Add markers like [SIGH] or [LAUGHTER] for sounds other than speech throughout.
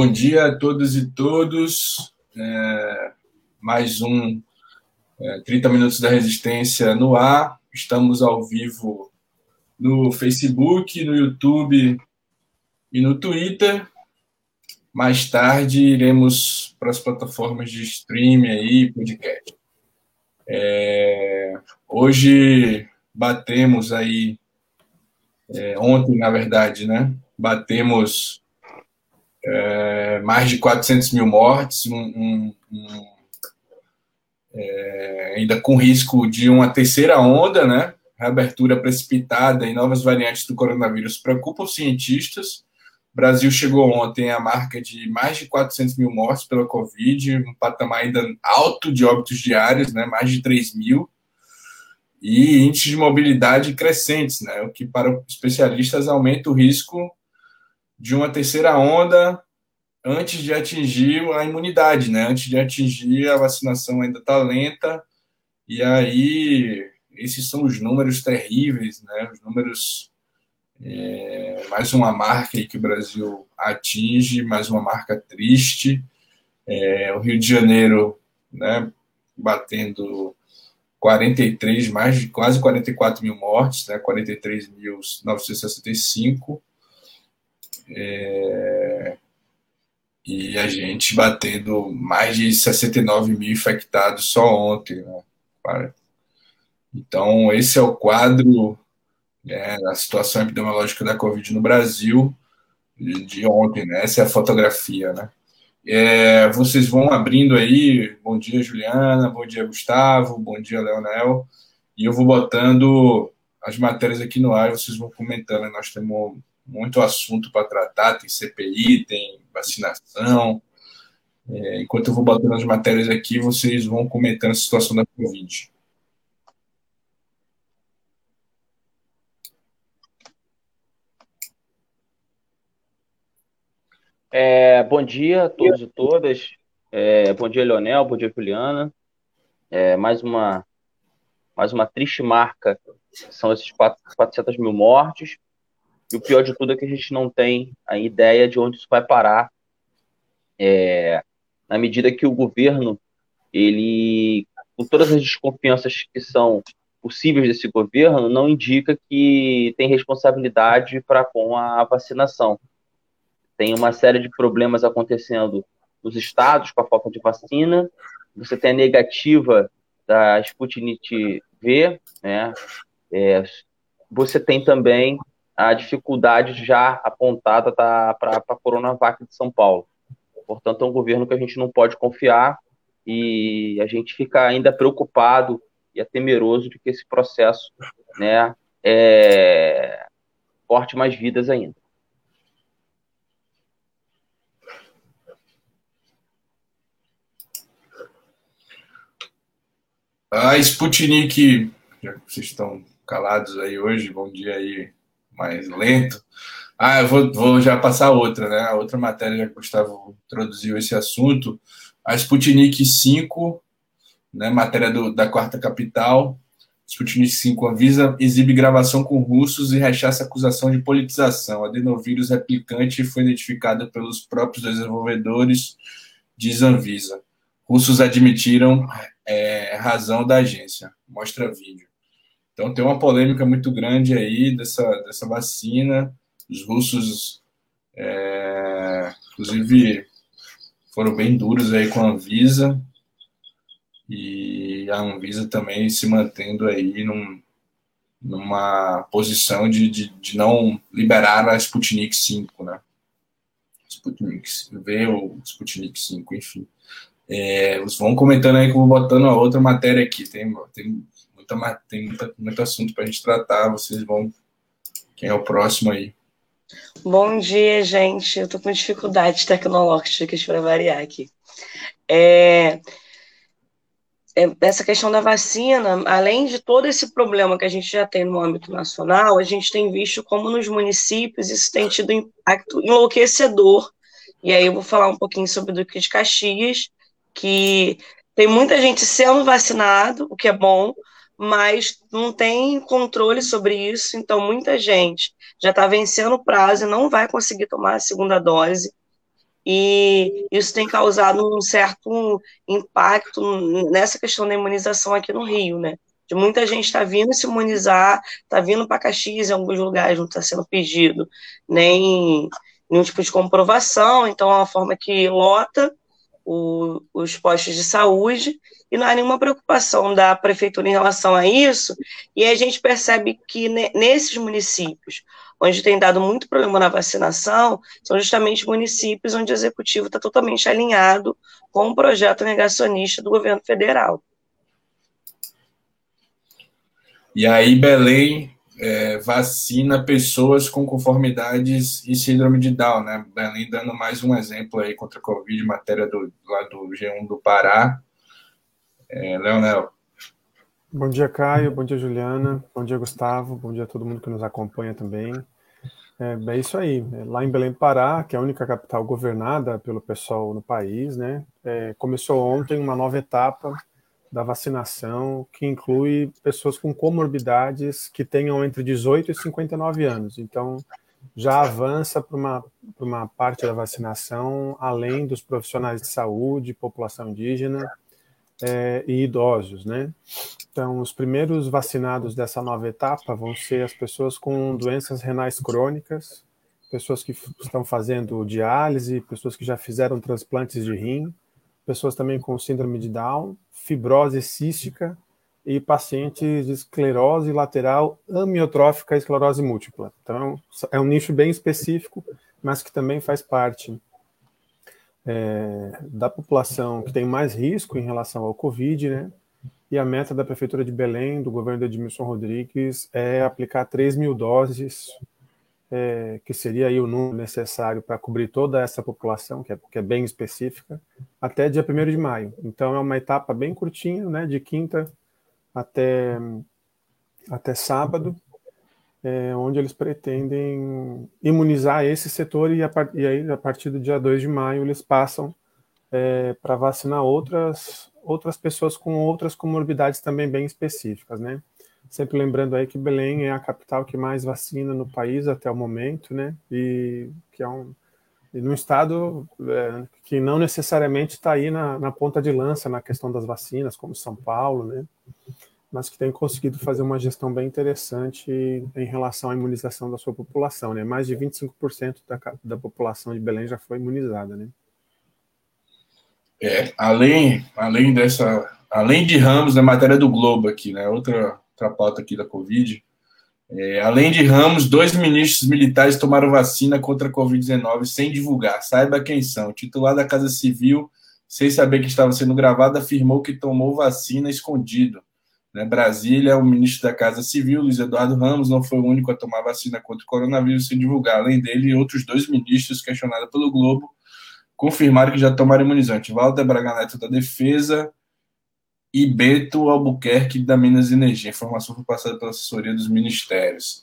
Bom dia a todos e todos. É, mais um é, 30 Minutos da Resistência no ar. Estamos ao vivo no Facebook, no YouTube e no Twitter. Mais tarde iremos para as plataformas de streaming aí, podcast. É, hoje batemos aí, é, ontem na verdade, né? Batemos é, mais de 400 mil mortes, um, um, um, é, ainda com risco de uma terceira onda, né? Reabertura precipitada e novas variantes do coronavírus preocupam os cientistas. O Brasil chegou ontem à marca de mais de 400 mil mortes pela Covid, um patamar ainda alto de óbitos diários, né? mais de 3 mil, e índices de mobilidade crescentes, né? o que para especialistas aumenta o risco de uma terceira onda antes de atingir a imunidade, né? Antes de atingir a vacinação ainda está lenta e aí esses são os números terríveis, né? Os números é, mais uma marca que o Brasil atinge, mais uma marca triste. É, o Rio de Janeiro, né? Batendo 43, mais de quase 44 mil mortes, né? 43.965 é, e a gente batendo mais de 69 mil infectados só ontem. Né? Então, esse é o quadro né, da situação epidemiológica da Covid no Brasil de, ontem. Né? Essa é a fotografia. Né? É, vocês vão abrindo aí. Bom dia, Juliana. Bom dia, Gustavo. Bom dia, Leonel. E eu vou botando as matérias aqui no ar vocês vão comentando. Nós temos muito assunto para tratar, tem CPI, tem vacinação. É, enquanto eu vou botando as matérias aqui, vocês vão comentando a situação da Covid. É, bom dia a todos e todas. É, bom dia, Leonel. Bom dia, Juliana. É, mais uma mais uma triste marca são esses 400 mil mortes. E o pior de tudo é que a gente não tem a ideia de onde isso vai parar. É, na medida que o governo, ele, com todas as desconfianças que são possíveis desse governo, não indica que tem responsabilidade para com a vacinação. Tem uma série de problemas acontecendo nos estados com a falta de vacina. Você tem a negativa da Sputnik V, né? É, você tem também a dificuldade já apontada tá para a Coronavac de São Paulo. Portanto, é um governo que a gente não pode confiar e a gente fica ainda preocupado e é temeroso de que esse processo né, é, corte mais vidas ainda. A Sputnik, já que vocês estão calados aí hoje, bom dia aí mais lento. Ah, eu vou, vou já passar outra, né? A outra matéria, que o Gustavo introduziu esse assunto. A Sputnik 5, né, matéria do, da quarta capital. Sputnik 5 avisa, exibe gravação com russos e rechaça acusação de politização. Adenovírus replicante foi identificada pelos próprios desenvolvedores, diz Anvisa. Russos admitiram é, razão da agência. Mostra vídeo. Então tem uma polêmica muito grande aí dessa, dessa vacina. Os russos, é, inclusive, foram bem duros aí com a Anvisa. E a Anvisa também se mantendo aí num, numa posição de, de, de, não liberar a Sputnik 5, né? Sputnik V ou Sputnik 5, enfim. É, vão comentando aí que eu vou botando a outra matéria aqui. Tem, tem muita, tem muita, muito assunto para a gente tratar. Vocês vão. Quem é o próximo aí? Bom dia, gente. Eu estou com dificuldades tecnológicas para variar aqui. É, é, essa questão da vacina, além de todo esse problema que a gente já tem no âmbito nacional, a gente tem visto como nos municípios isso tem tido impacto enlouquecedor. E aí eu vou falar um pouquinho sobre o Duque de Caxias, que tem muita gente sendo vacinado, o que é bom, mas não tem controle sobre isso, então muita gente já está vencendo o prazo e não vai conseguir tomar a segunda dose. e isso tem causado um certo impacto nessa questão da imunização aqui no Rio, né? De muita gente está vindo se imunizar, está vindo para Caxias em alguns lugares, não está sendo pedido nem nenhum tipo de comprovação, então é uma forma que lota o, os postos de saúde e não há nenhuma preocupação da prefeitura em relação a isso, e a gente percebe que nesses municípios onde tem dado muito problema na vacinação, são justamente municípios onde o executivo está totalmente alinhado com o projeto negacionista do governo federal. E aí, Belém é, vacina pessoas com conformidades e síndrome de Down, né? Belém dando mais um exemplo aí contra a Covid, matéria do, lá do G1 do Pará. É, Leonel. Bom dia, Caio. Bom dia, Juliana. Bom dia, Gustavo. Bom dia a todo mundo que nos acompanha também. É, é isso aí. É, lá em Belém, Pará, que é a única capital governada pelo pessoal no país, né? É, começou ontem uma nova etapa da vacinação, que inclui pessoas com comorbidades que tenham entre 18 e 59 anos. Então, já avança para uma, uma parte da vacinação, além dos profissionais de saúde, população indígena é, e idosos, né? Então, os primeiros vacinados dessa nova etapa vão ser as pessoas com doenças renais crônicas, pessoas que estão fazendo diálise, pessoas que já fizeram transplantes de rim, pessoas também com síndrome de Down, fibrose cística e pacientes de esclerose lateral amiotrófica e esclerose múltipla. Então, é um nicho bem específico, mas que também faz parte é, da população que tem mais risco em relação ao Covid, né? E a meta da Prefeitura de Belém, do governo de Edmilson Rodrigues, é aplicar 3 mil doses é, que seria aí o número necessário para cobrir toda essa população, que é, que é bem específica, até dia 1 de maio. Então, é uma etapa bem curtinha, né, de quinta até, até sábado, é, onde eles pretendem imunizar esse setor e, a, e aí, a partir do dia 2 de maio, eles passam é, para vacinar outras, outras pessoas com outras comorbidades também bem específicas, né? Sempre lembrando aí que Belém é a capital que mais vacina no país até o momento, né? E que é um num estado é, que não necessariamente está aí na, na, ponta de lança na questão das vacinas, como São Paulo, né? Mas que tem conseguido fazer uma gestão bem interessante em relação à imunização da sua população, né? Mais de 25% da, da população de Belém já foi imunizada, né? É, além, além dessa, além de Ramos, na matéria do Globo aqui, né? Outra outra pauta aqui da Covid. É, além de Ramos, dois ministros militares tomaram vacina contra a Covid-19 sem divulgar. Saiba quem são. O titular da Casa Civil, sem saber que estava sendo gravado, afirmou que tomou vacina escondido. Né? Brasília, o ministro da Casa Civil, Luiz Eduardo Ramos, não foi o único a tomar vacina contra o coronavírus sem divulgar. Além dele, outros dois ministros questionados pelo Globo confirmaram que já tomaram imunizante. Walter Braga Neto da Defesa e Beto Albuquerque da Minas Energia. Informação foi passada pela assessoria dos ministérios.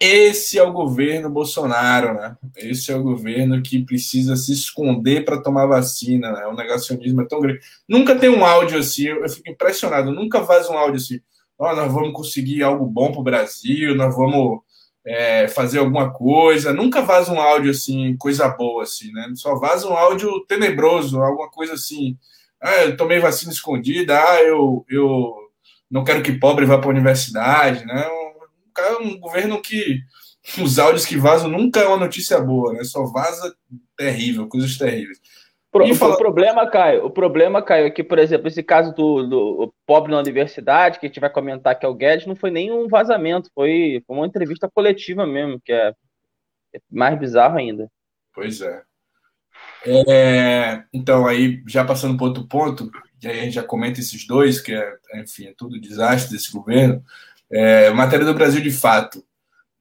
Esse é o governo Bolsonaro, né? Esse é o governo que precisa se esconder para tomar vacina, né? O negacionismo é tão grande. Nunca tem um áudio assim, eu fico impressionado, nunca faz um áudio assim. Oh, nós vamos conseguir algo bom para o Brasil, nós vamos é, fazer alguma coisa. Nunca vaza um áudio assim, coisa boa, assim, né? Só vaza um áudio tenebroso, alguma coisa assim ah, eu tomei vacina escondida, ah, eu, eu não quero que pobre vá para a universidade, né? Um, um governo que [LAUGHS] os áudios que vazam nunca é uma notícia boa, né? Só vaza terrível, coisas terríveis. Pro, fala... O problema, Caio, o problema, Caio, é que, por exemplo, esse caso do, do pobre na universidade, que a gente vai comentar que é o Guedes, não foi nem um vazamento, foi, foi uma entrevista coletiva mesmo, que é, é mais bizarro ainda. Pois é. É, então, aí, já passando para outro ponto, e aí a gente já comenta esses dois, que é, enfim, é tudo desastre desse governo. É, matéria do Brasil de fato.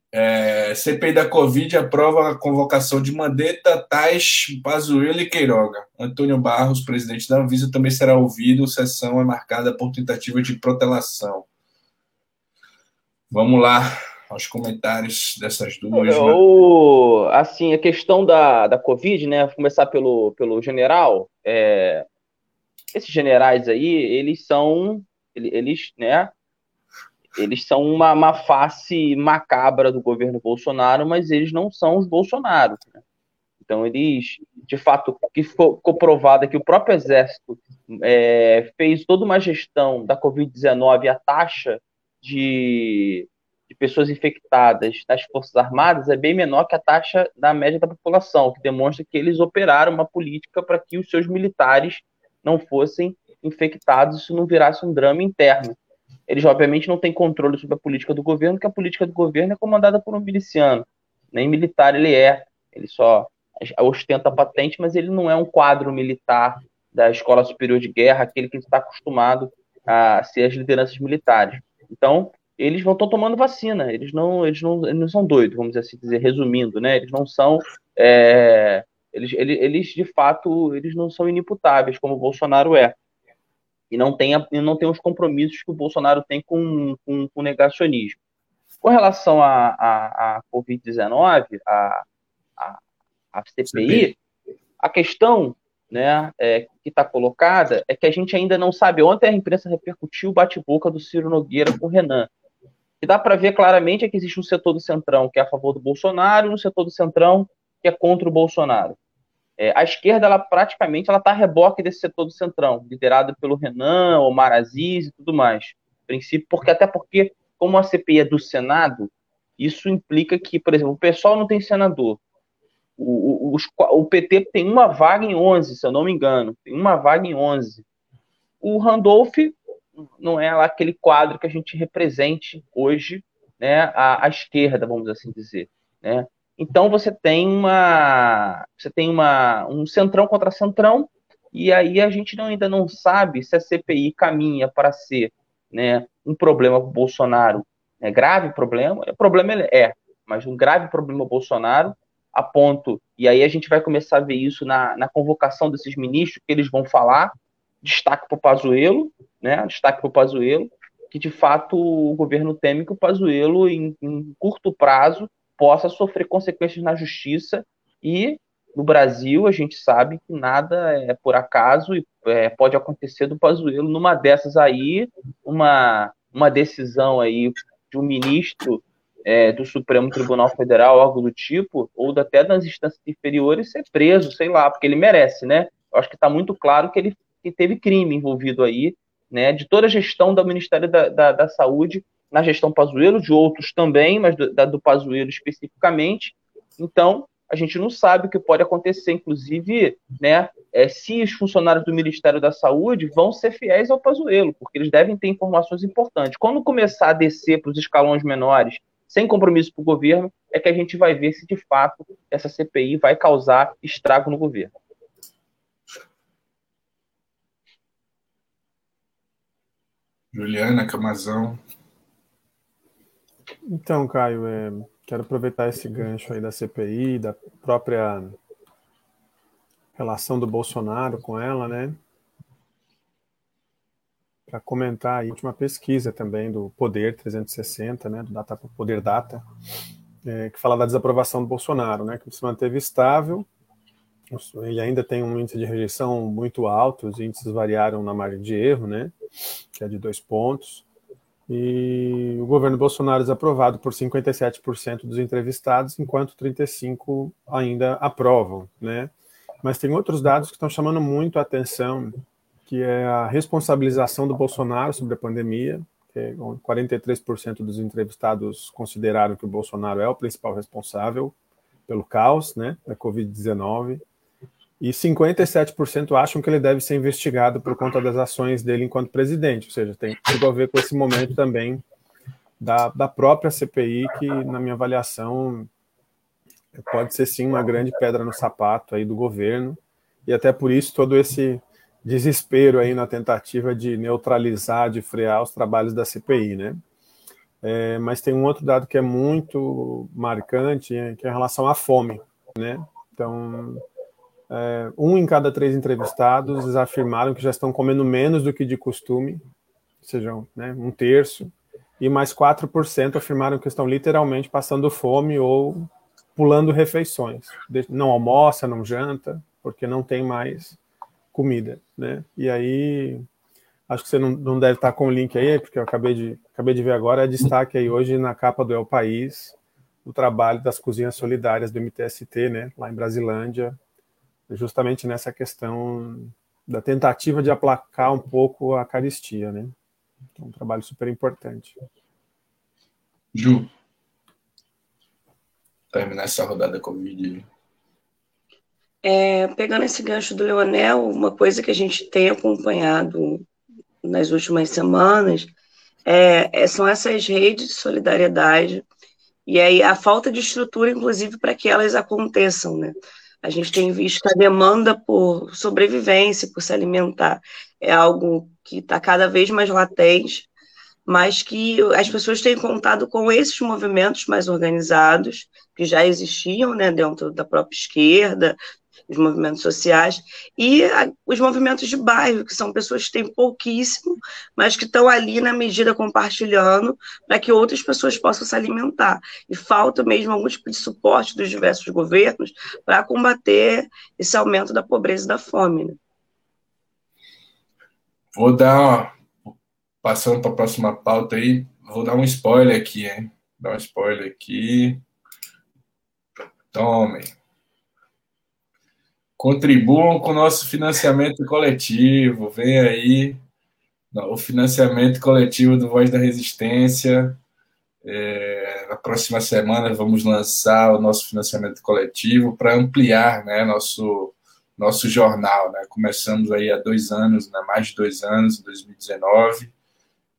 É, CPI da Covid aprova a convocação de Mandetta, Tais, Pazuello e Queiroga. Antônio Barros, presidente da Anvisa, também será ouvido. Sessão é marcada por tentativa de protelação. Vamos lá aos comentários dessas duas. Né? O, assim, a questão da, da Covid, né? Vou começar pelo, pelo general. É, esses generais aí, eles são, eles, né? Eles são uma, uma face macabra do governo Bolsonaro, mas eles não são os Bolsonaros. Né? Então eles de fato, que ficou, provada que o próprio Exército é, fez toda uma gestão da Covid-19, a taxa de, de, pessoas infectadas nas Forças Armadas é bem menor que a taxa da média da população, que demonstra que eles operaram uma política para que os seus militares não fossem infectados, isso não virasse um drama interno. Eles, obviamente, não têm controle sobre a política do governo, porque a política do governo é comandada por um miliciano. Nem militar ele é, ele só ostenta a patente, mas ele não é um quadro militar da Escola Superior de Guerra, aquele que está acostumado a ser as lideranças militares. Então, eles vão estão tomando vacina, eles não, eles não, eles não são doidos, vamos assim dizer, resumindo, né? Eles não são, é, eles, eles, eles de fato, eles não são inimputáveis como o Bolsonaro é e não tem, e não tem os compromissos que o Bolsonaro tem com, com, com o negacionismo. Com relação à a, a, a Covid-19, a, a, a CPI, a questão né, é, que está colocada é que a gente ainda não sabe. Ontem a imprensa repercutiu o bate-boca do Ciro Nogueira com o Renan. Que dá para ver claramente é que existe um setor do Centrão que é a favor do Bolsonaro e um setor do Centrão que é contra o Bolsonaro. É, a esquerda, ela praticamente ela está a reboque desse setor do Centrão, liderado pelo Renan, Omar Aziz e tudo mais. princípio, porque até porque, como a CPI é do Senado, isso implica que, por exemplo, o pessoal não tem senador, o, o, o, PT tem uma vaga em 11, se eu não me engano. Tem uma vaga em 11. O Randolph não é lá aquele quadro que a gente represente hoje, né, a, a esquerda, vamos assim dizer, né? Então você tem uma, você tem uma, um centrão contra centrão e aí a gente não, ainda não sabe se a CPI caminha para ser, né, um problema para o Bolsonaro, é grave problema, o problema é, mas um grave problema para o Bolsonaro a ponto, e aí a gente vai começar a ver isso na, na convocação desses ministros, que eles vão falar, destaque para o Pazuello, né, destaque para o Pazuello, que de fato o governo teme que o Pazuello, em, em curto prazo, possa sofrer consequências na justiça e no Brasil a gente sabe que nada é por acaso e é, pode acontecer do Pazuello numa dessas aí, uma, uma decisão aí de um ministro é, do Supremo Tribunal Federal, algo do tipo, ou até das instâncias inferiores, ser preso, sei lá, porque ele merece, né? Eu acho que está muito claro que ele que teve crime envolvido aí, né? De toda a gestão do Ministério da, da, da Saúde, na gestão Pazuello, de outros também, mas do, do Pazuello especificamente. Então, a gente não sabe o que pode acontecer, inclusive, né, é, se os funcionários do Ministério da Saúde vão ser fiéis ao Pazuello, porque eles devem ter informações importantes. Quando começar a descer para os escalões menores sem compromisso para o governo, é que a gente vai ver se de fato essa CPI vai causar estrago no governo. Juliana Camazão. Então, Caio, é, quero aproveitar esse gancho aí da CPI, da própria relação do Bolsonaro com ela, né? para comentar a última pesquisa também do Poder 360, né, do Data Poder Data, é, que fala da desaprovação do Bolsonaro, né, que se manteve estável, ele ainda tem um índice de rejeição muito alto, os índices variaram na margem de erro, né, que é de dois pontos, e o governo Bolsonaro é desaprovado por 57% dos entrevistados, enquanto 35% ainda aprovam, né, mas tem outros dados que estão chamando muito a atenção, que é a responsabilização do Bolsonaro sobre a pandemia. Que 43% dos entrevistados consideraram que o Bolsonaro é o principal responsável pelo caos né, da Covid-19. E 57% acham que ele deve ser investigado por conta das ações dele enquanto presidente. Ou seja, tem tudo a ver com esse momento também da, da própria CPI, que, na minha avaliação, pode ser sim uma grande pedra no sapato aí do governo. E até por isso todo esse desespero aí na tentativa de neutralizar, de frear os trabalhos da CPI, né? É, mas tem um outro dado que é muito marcante, que é em relação à fome, né? Então, é, um em cada três entrevistados afirmaram que já estão comendo menos do que de costume, ou seja, né, um terço, e mais 4% afirmaram que estão literalmente passando fome ou pulando refeições. Não almoça, não janta, porque não tem mais comida, né? E aí, acho que você não, não deve estar com o link aí, porque eu acabei de, acabei de ver agora, é destaque aí hoje na capa do El País, o trabalho das cozinhas solidárias do MTST, né, lá em Brasilândia, justamente nessa questão da tentativa de aplacar um pouco a caristia, né? Então, um trabalho super importante. Ju, terminar essa rodada Covid. É, pegando esse gancho do Leonel, uma coisa que a gente tem acompanhado nas últimas semanas é, é, são essas redes de solidariedade e aí a falta de estrutura, inclusive, para que elas aconteçam, né? A gente tem visto a demanda por sobrevivência, por se alimentar, é algo que está cada vez mais latente, mas que as pessoas têm contado com esses movimentos mais organizados, que já existiam né, dentro da própria esquerda, os movimentos sociais, e a, os movimentos de bairro, que são pessoas que têm pouquíssimo, mas que estão ali na medida compartilhando para que outras pessoas possam se alimentar. E falta mesmo algum tipo de suporte dos diversos governos para combater esse aumento da pobreza e da fome. Né? Vou dar, passando para a próxima pauta aí, vou dar um spoiler aqui, hein? Dar um spoiler aqui. Tomem contribuam com o nosso financiamento coletivo. Vem aí o financiamento coletivo do Voz da Resistência. É, na próxima semana vamos lançar o nosso financiamento coletivo para ampliar né, nosso, nosso jornal. Né? Começamos aí há dois anos, né, mais de dois anos, em 2019,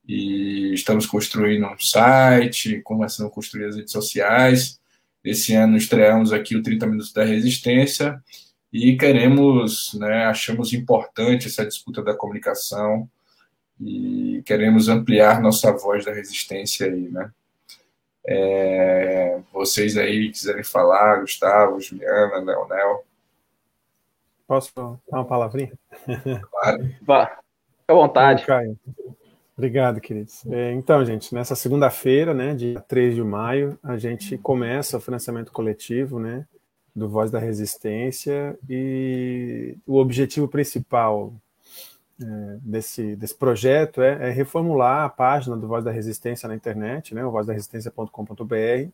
e estamos construindo um site, começando a construir as redes sociais. Esse ano estreamos aqui o 30 Minutos da Resistência, e queremos, né, achamos importante essa disputa da comunicação e queremos ampliar nossa voz da resistência aí, né? É, vocês aí quiserem falar, Gustavo, Juliana, Leonel. Posso dar uma palavrinha? Claro. Vá, fica à vontade. Caio. Obrigado, queridos. É, então, gente, nessa segunda-feira, né, dia 3 de maio, a gente começa o financiamento coletivo, né, do Voz da Resistência e o objetivo principal é, desse, desse projeto é, é, reformular a página do Voz da Resistência na internet, né, o vozdaresistência.com.br,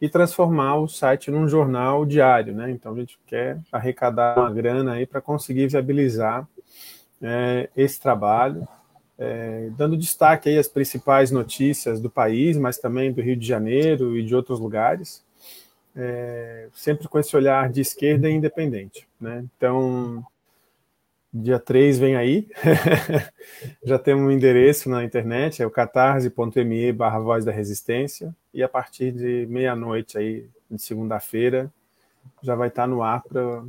e transformar o site num jornal diário. Né? Então a gente quer arrecadar uma grana aí para conseguir viabilizar é, esse trabalho, é, dando destaque aí às principais notícias do país, mas também do Rio de Janeiro e de outros lugares é, sempre com esse olhar de esquerda e independente. Né? Então, dia 3 vem aí, [LAUGHS] já temos um endereço na internet, é o catarse.me barra Voz da Resistência, e a partir de meia-noite aí, de segunda-feira, já vai estar no ar para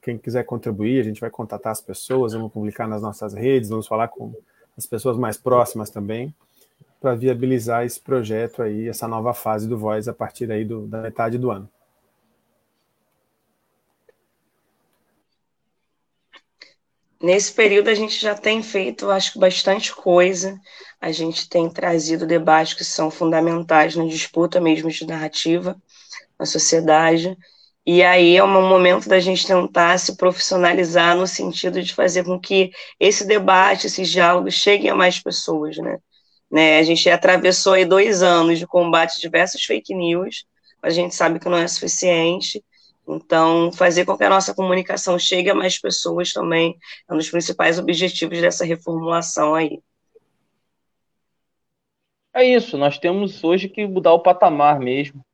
quem quiser contribuir, a gente vai contatar as pessoas, vamos publicar nas nossas redes, vamos falar com as pessoas mais próximas também, para viabilizar esse projeto aí, essa nova fase do Voz a partir aí do, da metade do ano. Nesse período a gente já tem feito, acho bastante coisa. A gente tem trazido debates que são fundamentais na disputa mesmo de narrativa na sociedade. E aí é um momento da gente tentar se profissionalizar no sentido de fazer com que esse debate, esses diálogos cheguem a mais pessoas, né? Né? A gente atravessou aí dois anos de combate a diversas fake news, a gente sabe que não é suficiente. Então, fazer com que a nossa comunicação chegue a mais pessoas também é um dos principais objetivos dessa reformulação aí. É isso, nós temos hoje que mudar o patamar mesmo.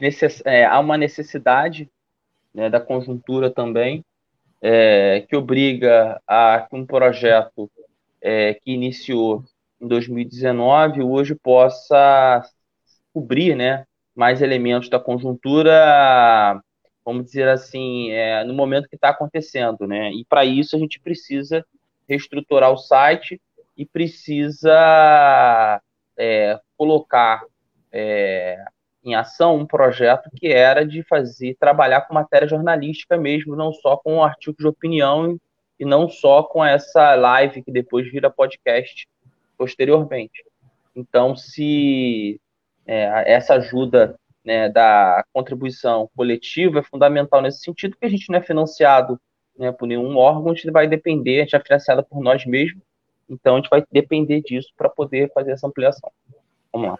Necess... É, há uma necessidade né, da conjuntura também, é, que obriga a que um projeto é, que iniciou em 2019 hoje possa cobrir né, mais elementos da conjuntura, vamos dizer assim, é, no momento que está acontecendo. Né? E para isso a gente precisa reestruturar o site e precisa é, colocar é, em ação um projeto que era de fazer trabalhar com matéria jornalística mesmo, não só com artigos de opinião e não só com essa live que depois vira podcast posteriormente. Então, se é, essa ajuda né, da contribuição coletiva é fundamental nesse sentido, porque a gente não é financiado né, por nenhum órgão, a gente vai depender, a gente é financiado por nós mesmos, então a gente vai depender disso para poder fazer essa ampliação. Vamos lá.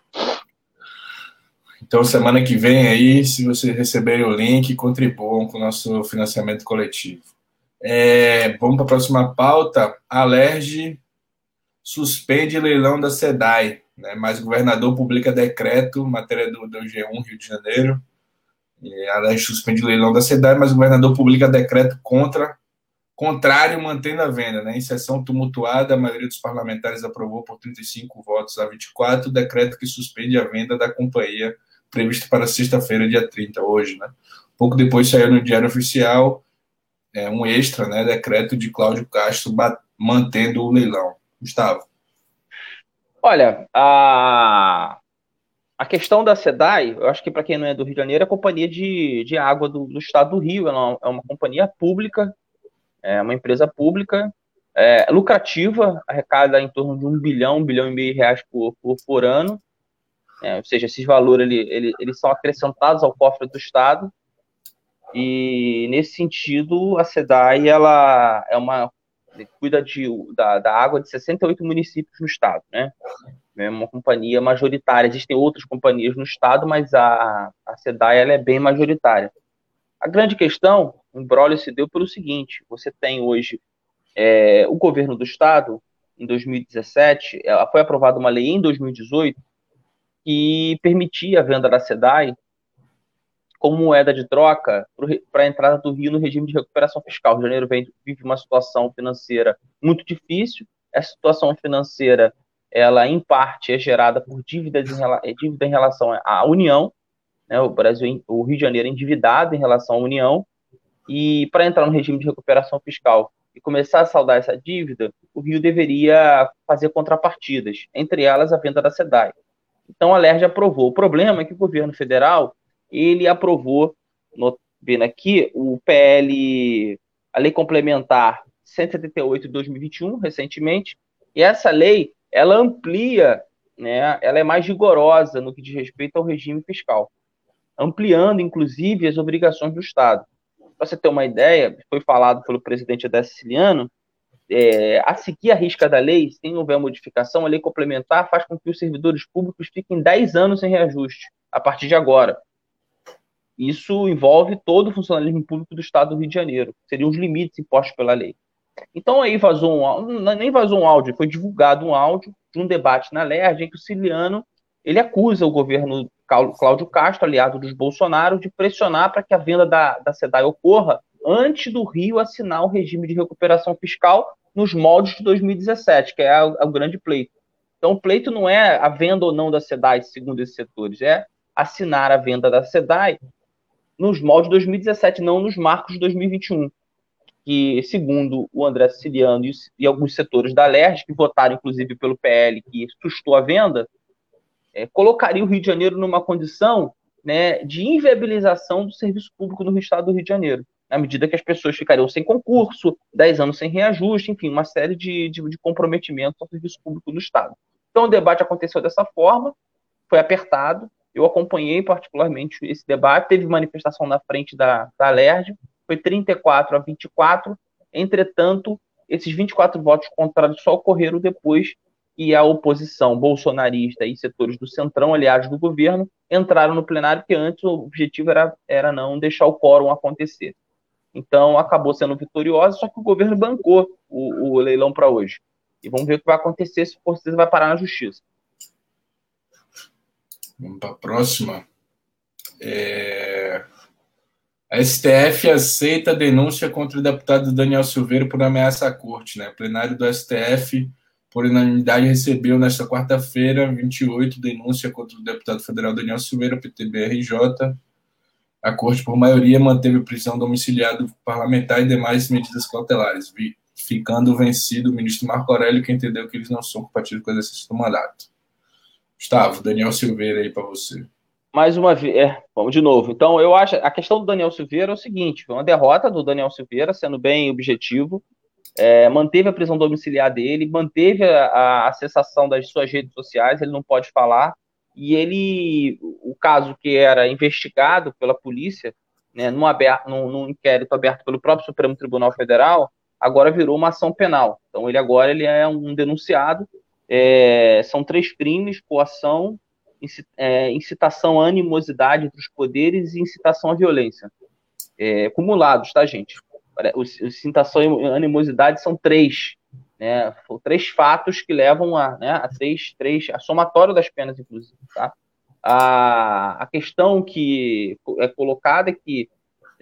Então, semana que vem aí, se vocês receberem o link, contribuam com o nosso financiamento coletivo. É, vamos para a próxima pauta. A Alerj suspende leilão da SEDAI, né? mas o governador publica decreto, matéria do, do G1 Rio de Janeiro. E a Alerj suspende leilão da SEDAI, mas o governador publica decreto contra contrário, mantendo a venda. Né? Em sessão tumultuada, a maioria dos parlamentares aprovou por 35 votos a 24 o decreto que suspende a venda da companhia previsto para sexta-feira, dia 30, hoje. Né? Pouco depois saiu no Diário Oficial é, um extra, né, decreto de Cláudio Castro mantendo o leilão. Gustavo. Olha, a, a questão da SEDAI, eu acho que para quem não é do Rio de Janeiro, é a companhia de, de água do, do estado do Rio. Ela é uma companhia pública, é uma empresa pública, é, lucrativa, arrecada em torno de um bilhão, um bilhão e meio de reais por, por, por ano. É, ou seja, esses valores ele, ele, eles são acrescentados ao cofre do Estado. E nesse sentido, a SEDAI ela é uma cuida de, da, da água de 68 municípios no estado, né? É uma companhia majoritária. Existem outras companhias no estado, mas a, a SEDAI ela é bem majoritária. A grande questão, o embrólio se deu pelo seguinte: você tem hoje é, o governo do estado, em 2017, ela foi aprovada uma lei em 2018 que permitia a venda da SEDAI como moeda de troca para a entrada do Rio no regime de recuperação fiscal. O Rio de Janeiro vem, vive uma situação financeira muito difícil. Essa situação financeira, ela em parte é gerada por dívidas em, é dívida em relação à União. Né? O Brasil, o Rio de Janeiro é endividado em relação à União. E para entrar no regime de recuperação fiscal e começar a saldar essa dívida, o Rio deveria fazer contrapartidas, entre elas a venda da SEDAI. Então a LERJ aprovou. O problema é que o governo federal ele aprovou, no, vendo aqui, o PL, a Lei Complementar 178 de 2021, recentemente, e essa lei, ela amplia, né, ela é mais rigorosa no que diz respeito ao regime fiscal, ampliando, inclusive, as obrigações do Estado. Para você ter uma ideia, foi falado pelo presidente da Siciliano, é, a seguir a risca da lei, se houver modificação, a lei complementar faz com que os servidores públicos fiquem 10 anos sem reajuste, a partir de agora. Isso envolve todo o funcionalismo público do Estado do Rio de Janeiro. Seriam os limites impostos pela lei. Então aí vazou um nem vazou um áudio, foi divulgado um áudio de um debate na LERJ em que o Ciliano ele acusa o governo Cláudio Castro, aliado dos Bolsonaro, de pressionar para que a venda da, da SEDAI ocorra antes do Rio assinar o regime de recuperação fiscal nos moldes de 2017, que é o grande pleito. Então, o pleito não é a venda ou não da SEDAI, segundo esses setores, é assinar a venda da SEDAI nos moldes de 2017, não nos marcos de 2021. Que, segundo o André Siciliano e, e alguns setores da LERJ, que votaram inclusive pelo PL, que sustou a venda, é, colocaria o Rio de Janeiro numa condição né, de inviabilização do serviço público no estado do Rio de Janeiro, na medida que as pessoas ficariam sem concurso, 10 anos sem reajuste, enfim, uma série de, de, de comprometimentos ao serviço público no estado. Então, o debate aconteceu dessa forma, foi apertado, eu acompanhei particularmente esse debate, teve manifestação na frente da, da LERJ, foi 34 a 24, entretanto, esses 24 votos contrários só ocorreram depois que a oposição bolsonarista e setores do centrão, aliados do governo, entraram no plenário, porque antes o objetivo era, era não deixar o quórum acontecer. Então, acabou sendo vitoriosa, só que o governo bancou o, o leilão para hoje. E vamos ver o que vai acontecer se o vai parar na justiça. Vamos para a próxima. É... A STF aceita a denúncia contra o deputado Daniel Silveira por ameaça à corte. Né? O plenário do STF, por unanimidade, recebeu nesta quarta-feira, 28, denúncia contra o deputado federal Daniel Silveira, PTB-RJ. A corte, por maioria, manteve prisão domiciliar do parlamentar e demais medidas cautelares, ficando vencido o ministro Marco Aurélio, que entendeu que eles não são compatíveis com o exercício do mandato. Gustavo, Daniel Silveira aí para você. Mais uma vez, é, vamos de novo. Então, eu acho a questão do Daniel Silveira é o seguinte: foi uma derrota do Daniel Silveira, sendo bem objetivo, é, manteve a prisão domiciliar dele, manteve a, a cessação das suas redes sociais, ele não pode falar, e ele, o caso que era investigado pela polícia, né, num, aberto, num, num inquérito aberto pelo próprio Supremo Tribunal Federal, agora virou uma ação penal. Então, ele agora ele é um denunciado é, são três crimes: coação, é, incitação à animosidade entre os poderes e incitação à violência. É, acumulados, tá, gente? Incitação e animosidade são três, né? Três fatos que levam a, né, a três, três, a somatório das penas, inclusive, tá? A, a questão que é colocada é que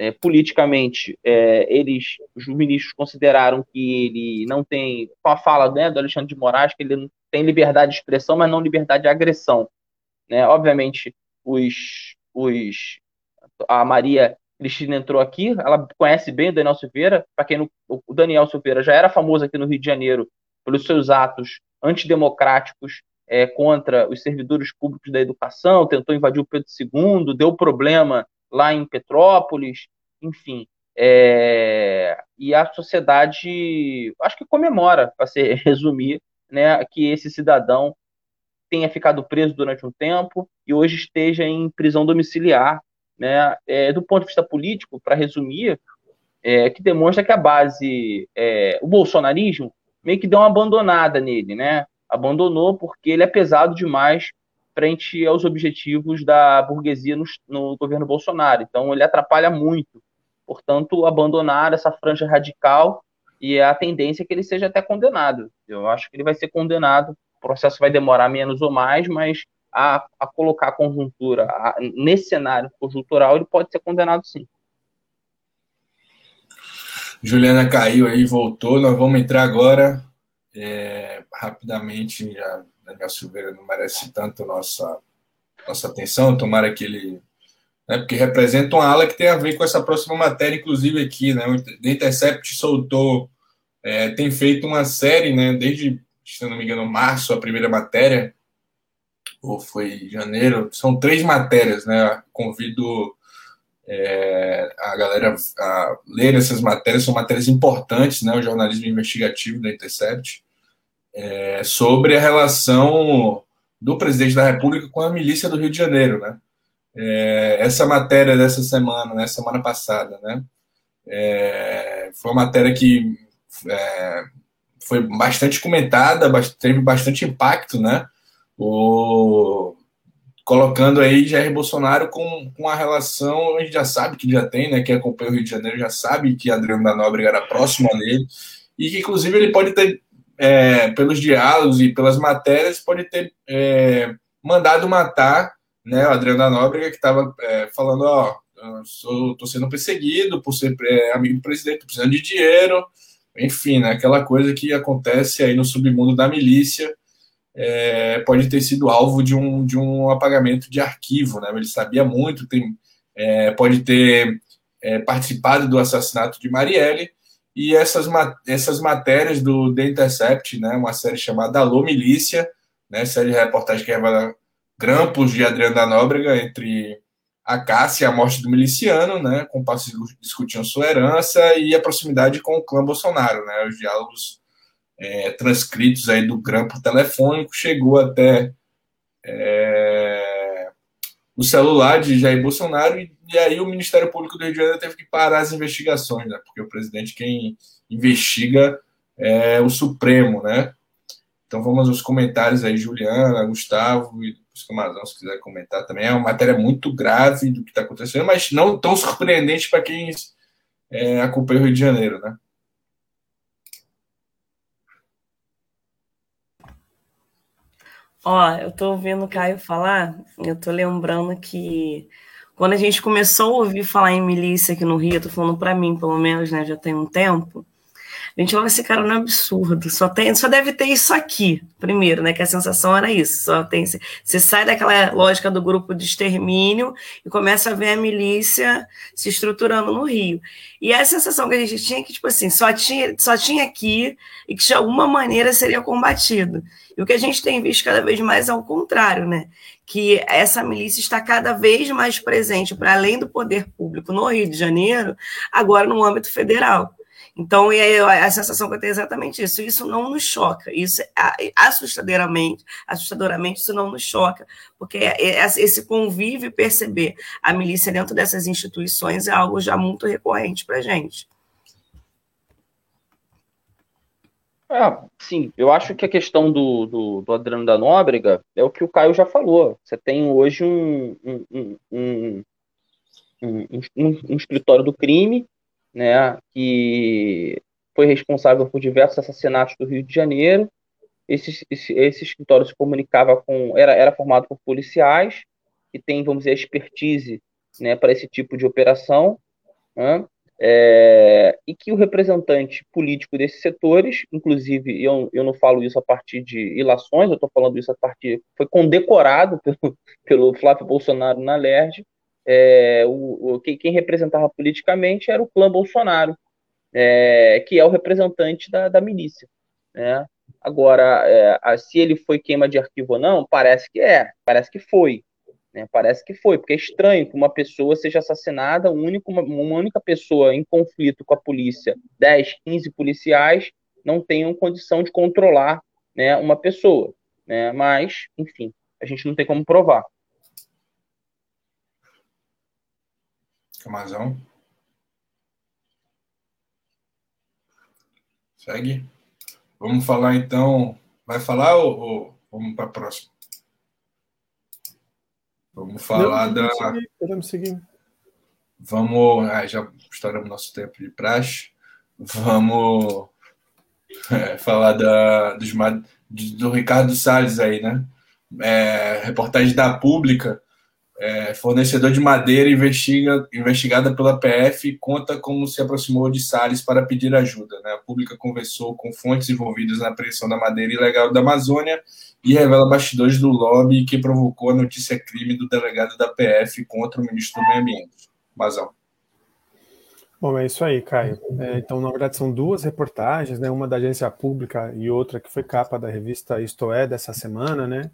é, politicamente é, eles, os ministros consideraram que ele não tem, com a fala né, do Alexandre de Moraes, que ele tem liberdade de expressão, mas não liberdade de agressão. Né? Obviamente, os, os, a Maria Cristina entrou aqui, ela conhece bem o Daniel Silveira, para quem não, o Daniel Silveira já era famoso aqui no Rio de Janeiro pelos seus atos antidemocráticos é, contra os servidores públicos da educação, tentou invadir o Pedro II, deu problema lá em Petrópolis, enfim. É, e a sociedade, acho que comemora, para se [LAUGHS] resumir, né, que esse cidadão tenha ficado preso durante um tempo e hoje esteja em prisão domiciliar. Né, é, do ponto de vista político, para resumir, é, que demonstra que a base, é, o bolsonarismo, meio que deu uma abandonada nele, né? Abandonou porque ele é pesado demais frente aos objetivos da burguesia no, no governo Bolsonaro. Então, ele atrapalha muito. Portanto, abandonar essa franja radical e a tendência é que ele seja até condenado. Eu acho que ele vai ser condenado. O processo vai demorar menos ou mais, mas a, a colocar a conjuntura a, nesse cenário conjuntural, ele pode ser condenado sim. Juliana caiu aí, voltou. Nós vamos entrar agora é, rapidamente já Daniel Silveira não merece tanto nossa, nossa atenção, tomara que ele. Né, porque representa uma ala que tem a ver com essa próxima matéria, inclusive aqui, né? O Intercept soltou, é, tem feito uma série, né? Desde, se não me engano, março, a primeira matéria, ou foi janeiro, são três matérias, né? Convido é, a galera a ler essas matérias, são matérias importantes, né? O jornalismo investigativo da Intercept é, sobre a relação do presidente da República com a milícia do Rio de Janeiro, né? É, essa matéria dessa semana, né, semana passada, né? É, foi uma matéria que é, foi bastante comentada, teve bastante impacto, né? O, colocando aí Jair Bolsonaro com, com a relação, a gente já sabe que já tem, né? Quem acompanha o Rio de Janeiro já sabe que Adriano da Nóbrega era próximo a dele e que, inclusive, ele pode ter é, pelos diálogos e pelas matérias, pode ter é, mandado matar né, o Adriano da Nóbrega, que estava é, falando: Ó, estou sendo perseguido por ser é, amigo do presidente, precisando de dinheiro, enfim, né, aquela coisa que acontece aí no submundo da milícia. É, pode ter sido alvo de um, de um apagamento de arquivo, né? Ele sabia muito, tem, é, pode ter participado do assassinato de Marielle, e essas, essas matérias do The Intercept, né, uma série chamada Alô Milícia, né, série de reportagem que revela grampos de Adriano da Nóbrega entre a Cássia e a morte do miliciano, né, com discutiam sua herança e a proximidade com o clã Bolsonaro, né, os diálogos é, transcritos aí do grampo telefônico chegou até é, o celular de Jair Bolsonaro e e aí o Ministério Público do Rio de Janeiro teve que parar as investigações, né? Porque o presidente quem investiga é o Supremo, né? Então vamos aos comentários aí, Juliana, Gustavo e depois Camazão, se quiser comentar também. É uma matéria muito grave do que está acontecendo, mas não tão surpreendente para quem é, acompanha o Rio de Janeiro, né? Ó, eu tô ouvindo o Caio falar, eu tô lembrando que quando a gente começou a ouvir falar em milícia aqui no Rio, tô falando para mim, pelo menos, né, já tem um tempo, a gente olha esse cara no absurdo, só tem, só deve ter isso aqui, primeiro, né, que a sensação era isso, só tem, você sai daquela lógica do grupo de extermínio e começa a ver a milícia se estruturando no Rio. E a sensação que a gente tinha é que, tipo assim, só tinha, só tinha aqui e que de alguma maneira seria combatido. E o que a gente tem visto cada vez mais é o contrário, né? Que essa milícia está cada vez mais presente, para além do poder público no Rio de Janeiro, agora no âmbito federal. Então, a, a sensação que eu tenho é exatamente isso. Isso não nos choca. Isso, assustadoramente, assustadoramente, isso não nos choca. Porque é, é, esse convívio perceber a milícia dentro dessas instituições é algo já muito recorrente para a gente. É, sim, eu acho que a questão do, do, do, Adriano da Nóbrega é o que o Caio já falou. Você tem hoje um, um, um, um escritório do crime, né, que foi responsável por diversos assassinatos do Rio de Janeiro. Esse, esse, esse escritório se comunicava com. Era, era formado por policiais, que tem, vamos dizer, expertise né, para esse tipo de operação. Né? É, e que o representante político desses setores, inclusive eu, eu não falo isso a partir de ilações, eu estou falando isso a partir. foi condecorado pelo, pelo Flávio Bolsonaro na LERJ. É, o, o, quem representava politicamente era o clã Bolsonaro, é, que é o representante da, da milícia. Né? Agora, é, se ele foi queima de arquivo ou não, parece que é, parece que foi. Né? Parece que foi, porque é estranho que uma pessoa seja assassinada, um único, uma, uma única pessoa em conflito com a polícia, 10, 15 policiais, não tenham condição de controlar né, uma pessoa. Né? Mas, enfim, a gente não tem como provar. Camazão. Segue. Vamos falar então. Vai falar ou, ou vamos para a próxima? Vamos falar Não, da. Seguir, podemos seguir. Vamos. Ah, já estouramos nosso tempo de praxe. Vamos é, falar da, dos, do Ricardo Salles aí, né? É, reportagem da Pública. É, fornecedor de madeira investiga, investigada pela PF conta como se aproximou de Salles para pedir ajuda. Né? A pública conversou com fontes envolvidas na apreensão da madeira ilegal da Amazônia e revela bastidores do lobby que provocou a notícia crime do delegado da PF contra o ministro do Meio Ambiente. Mazão. Bom, é isso aí, Caio. É, então, na verdade, são duas reportagens, né? Uma da agência pública e outra que foi capa da revista Isto É dessa semana, né?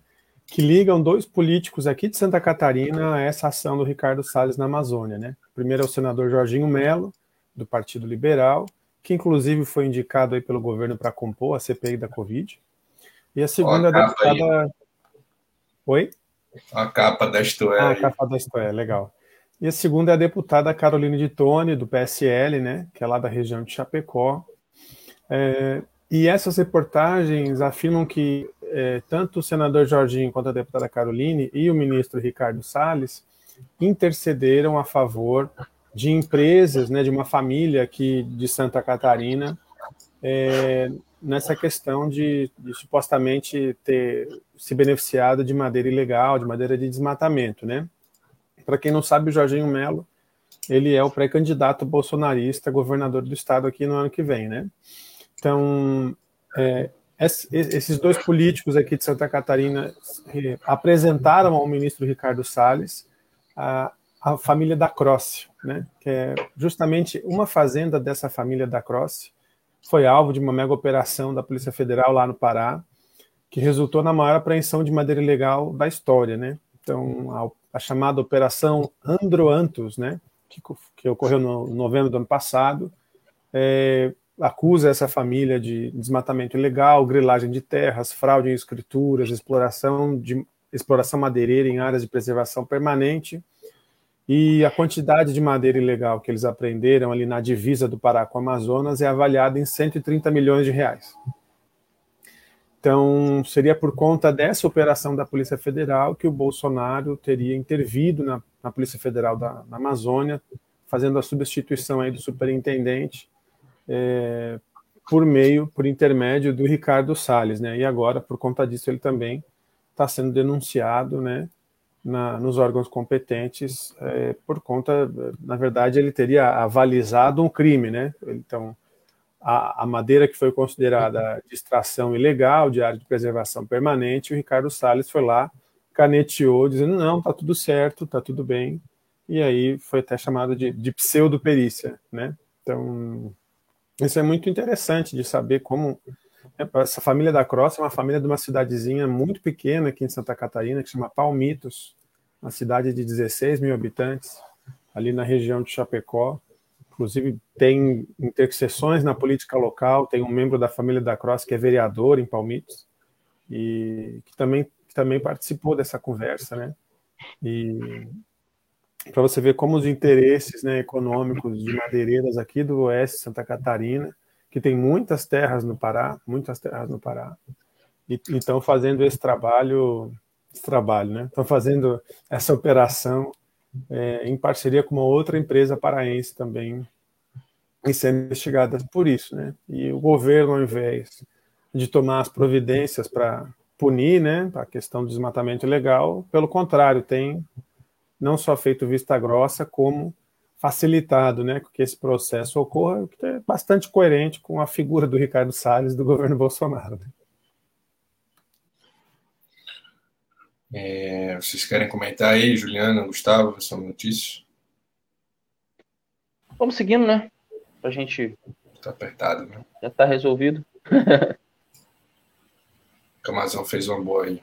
Que ligam dois políticos aqui de Santa Catarina a essa ação do Ricardo Salles na Amazônia, né? Primeiro é o senador Jorginho Melo, do Partido Liberal, que inclusive foi indicado aí pelo governo para compor a CPI da Covid. E a segunda a deputada. Aí. Oi? A capa da Estoé. Ah, a capa da Estoé, legal. E a segunda é a deputada Carolina de Tone, do PSL, né, que é lá da região de Chapecó. É, e essas reportagens afirmam que é, tanto o senador Jorginho quanto a deputada Caroline e o ministro Ricardo Salles intercederam a favor de empresas, né, de uma família aqui de Santa Catarina, é, nessa questão de, de, supostamente ter se beneficiado de madeira ilegal, de madeira de desmatamento, né? Para quem não sabe, o Jorginho Melo, ele é o pré-candidato bolsonarista governador do estado aqui no ano que vem, né? Então, é, esses dois políticos aqui de Santa Catarina é, apresentaram ao ministro Ricardo Salles a, a família da Croce, né? Que é justamente uma fazenda dessa família da Croce, foi alvo de uma mega operação da Polícia Federal lá no Pará, que resultou na maior apreensão de madeira ilegal da história, né? Então, a, a chamada Operação Androantos, né? Que, que ocorreu no novembro do ano passado, é, acusa essa família de desmatamento ilegal, grilagem de terras, fraude em escrituras, exploração de exploração madeireira em áreas de preservação permanente e a quantidade de madeira ilegal que eles apreenderam ali na divisa do Pará com o Amazonas é avaliada em 130 milhões de reais. Então, seria por conta dessa operação da Polícia Federal que o Bolsonaro teria intervido na, na Polícia Federal da Amazônia, fazendo a substituição aí do superintendente é, por meio, por intermédio do Ricardo Salles, né? E agora, por conta disso, ele também está sendo denunciado, né? na, nos órgãos competentes é, por conta, na verdade, ele teria avalizado um crime, né? Então, a, a, madeira que foi considerada de extração ilegal, de área de preservação permanente, o Ricardo Salles foi lá, caneteou, dizendo, não, tá tudo certo, tá tudo bem, e aí foi até chamado de, de pseudo-perícia, né? Então, isso é muito interessante de saber como é, essa família da Cross é uma família de uma cidadezinha muito pequena aqui em Santa Catarina, que chama Palmitos, uma cidade de 16 mil habitantes, ali na região de Chapecó. Inclusive, tem interseções na política local, tem um membro da família da Cross que é vereador em Palmitos, e que também, que também participou dessa conversa, né? E para você ver como os interesses né, econômicos de madeireiras aqui do Oeste Santa Catarina que tem muitas terras no Pará, muitas terras no Pará, e estão fazendo esse trabalho, esse trabalho, né? Estão fazendo essa operação é, em parceria com uma outra empresa paraense também, e sendo investigada por isso, né? E o governo, ao invés de tomar as providências para punir, né, a questão do desmatamento ilegal, pelo contrário, tem não só feito vista grossa, como facilitado, né, que esse processo ocorra, o que é bastante coerente com a figura do Ricardo Salles do governo Bolsonaro. Né? É, vocês querem comentar aí, Juliana, Gustavo, essa notícia? Vamos seguindo, né? Pra gente. Tá apertado, né? Já tá resolvido. [LAUGHS] Camazão fez uma boa aí.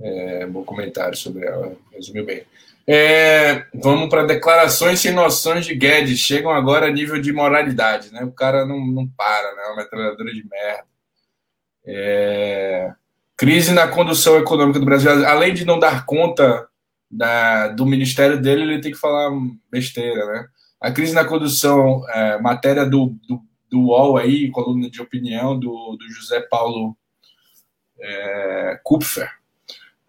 É, bom comentário sobre ela, resumiu bem. É, vamos para declarações sem noções de Guedes. Chegam agora a nível de moralidade, né? O cara não, não para, né? É uma metralhadora de merda. É, crise na condução econômica do Brasil. Além de não dar conta da, do ministério dele, ele tem que falar besteira, né? A crise na condução, é, matéria do, do, do UOL aí, coluna de opinião do, do José Paulo é, Kupfer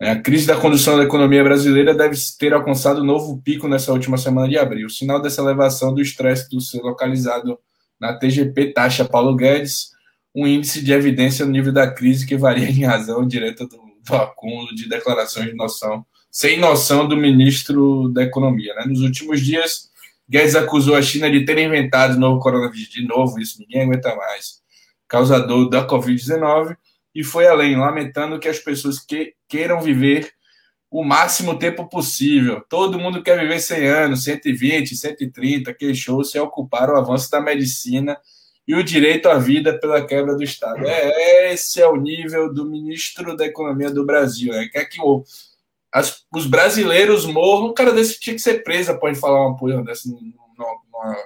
a crise da condução da economia brasileira deve ter alcançado um novo pico nessa última semana de abril. Sinal dessa elevação do estresse do ser localizado na TGP taxa Paulo Guedes, um índice de evidência no nível da crise que varia em razão direta do, do acúmulo de declarações de noção, sem noção do ministro da Economia. Né? Nos últimos dias, Guedes acusou a China de ter inventado o novo coronavírus, de novo, isso ninguém aguenta mais, causador da Covid-19, e foi além, lamentando que as pessoas que, queiram viver o máximo tempo possível. Todo mundo quer viver 100 anos, 120, 130, queixou-se ao ocupar o avanço da medicina e o direito à vida pela quebra do Estado. É, esse é o nível do ministro da Economia do Brasil. Né? Quer que o, as, os brasileiros morram, um cara desse tinha que ser preso pode falar uma coisa dessa numa, numa,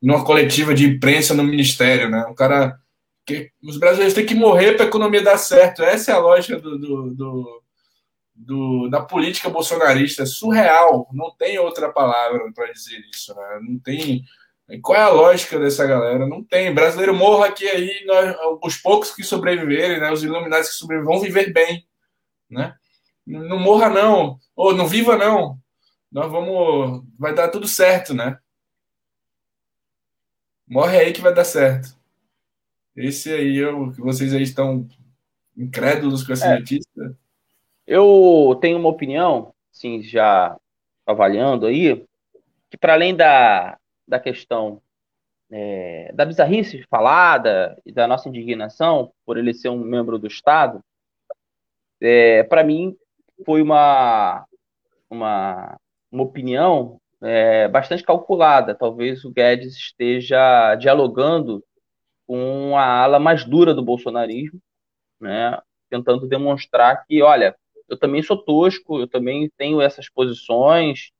numa coletiva de imprensa no ministério. Né? Um cara que os brasileiros têm que morrer para a economia dar certo. Essa é a lógica do, do, do, do, da política bolsonarista. É surreal. Não tem outra palavra para dizer isso. Né? Não tem. Qual é a lógica dessa galera? Não tem. Brasileiro morra aqui aí, nós, os poucos que sobreviverem, né, os iluminados que sobreviverem, vão viver bem. Né? Não, morra, não. Ou não viva, não. Nós vamos. Vai dar tudo certo, né? Morre aí que vai dar certo. Esse aí, eu, vocês aí estão incrédulos com essa é, notícia? Eu tenho uma opinião, sim, já avaliando aí, que para além da, da questão é, da bizarrice falada e da nossa indignação por ele ser um membro do Estado, é, para mim foi uma, uma, uma opinião é, bastante calculada. Talvez o Guedes esteja dialogando com a ala mais dura do bolsonarismo, né, tentando demonstrar que, olha, eu também sou tosco, eu também tenho essas posições,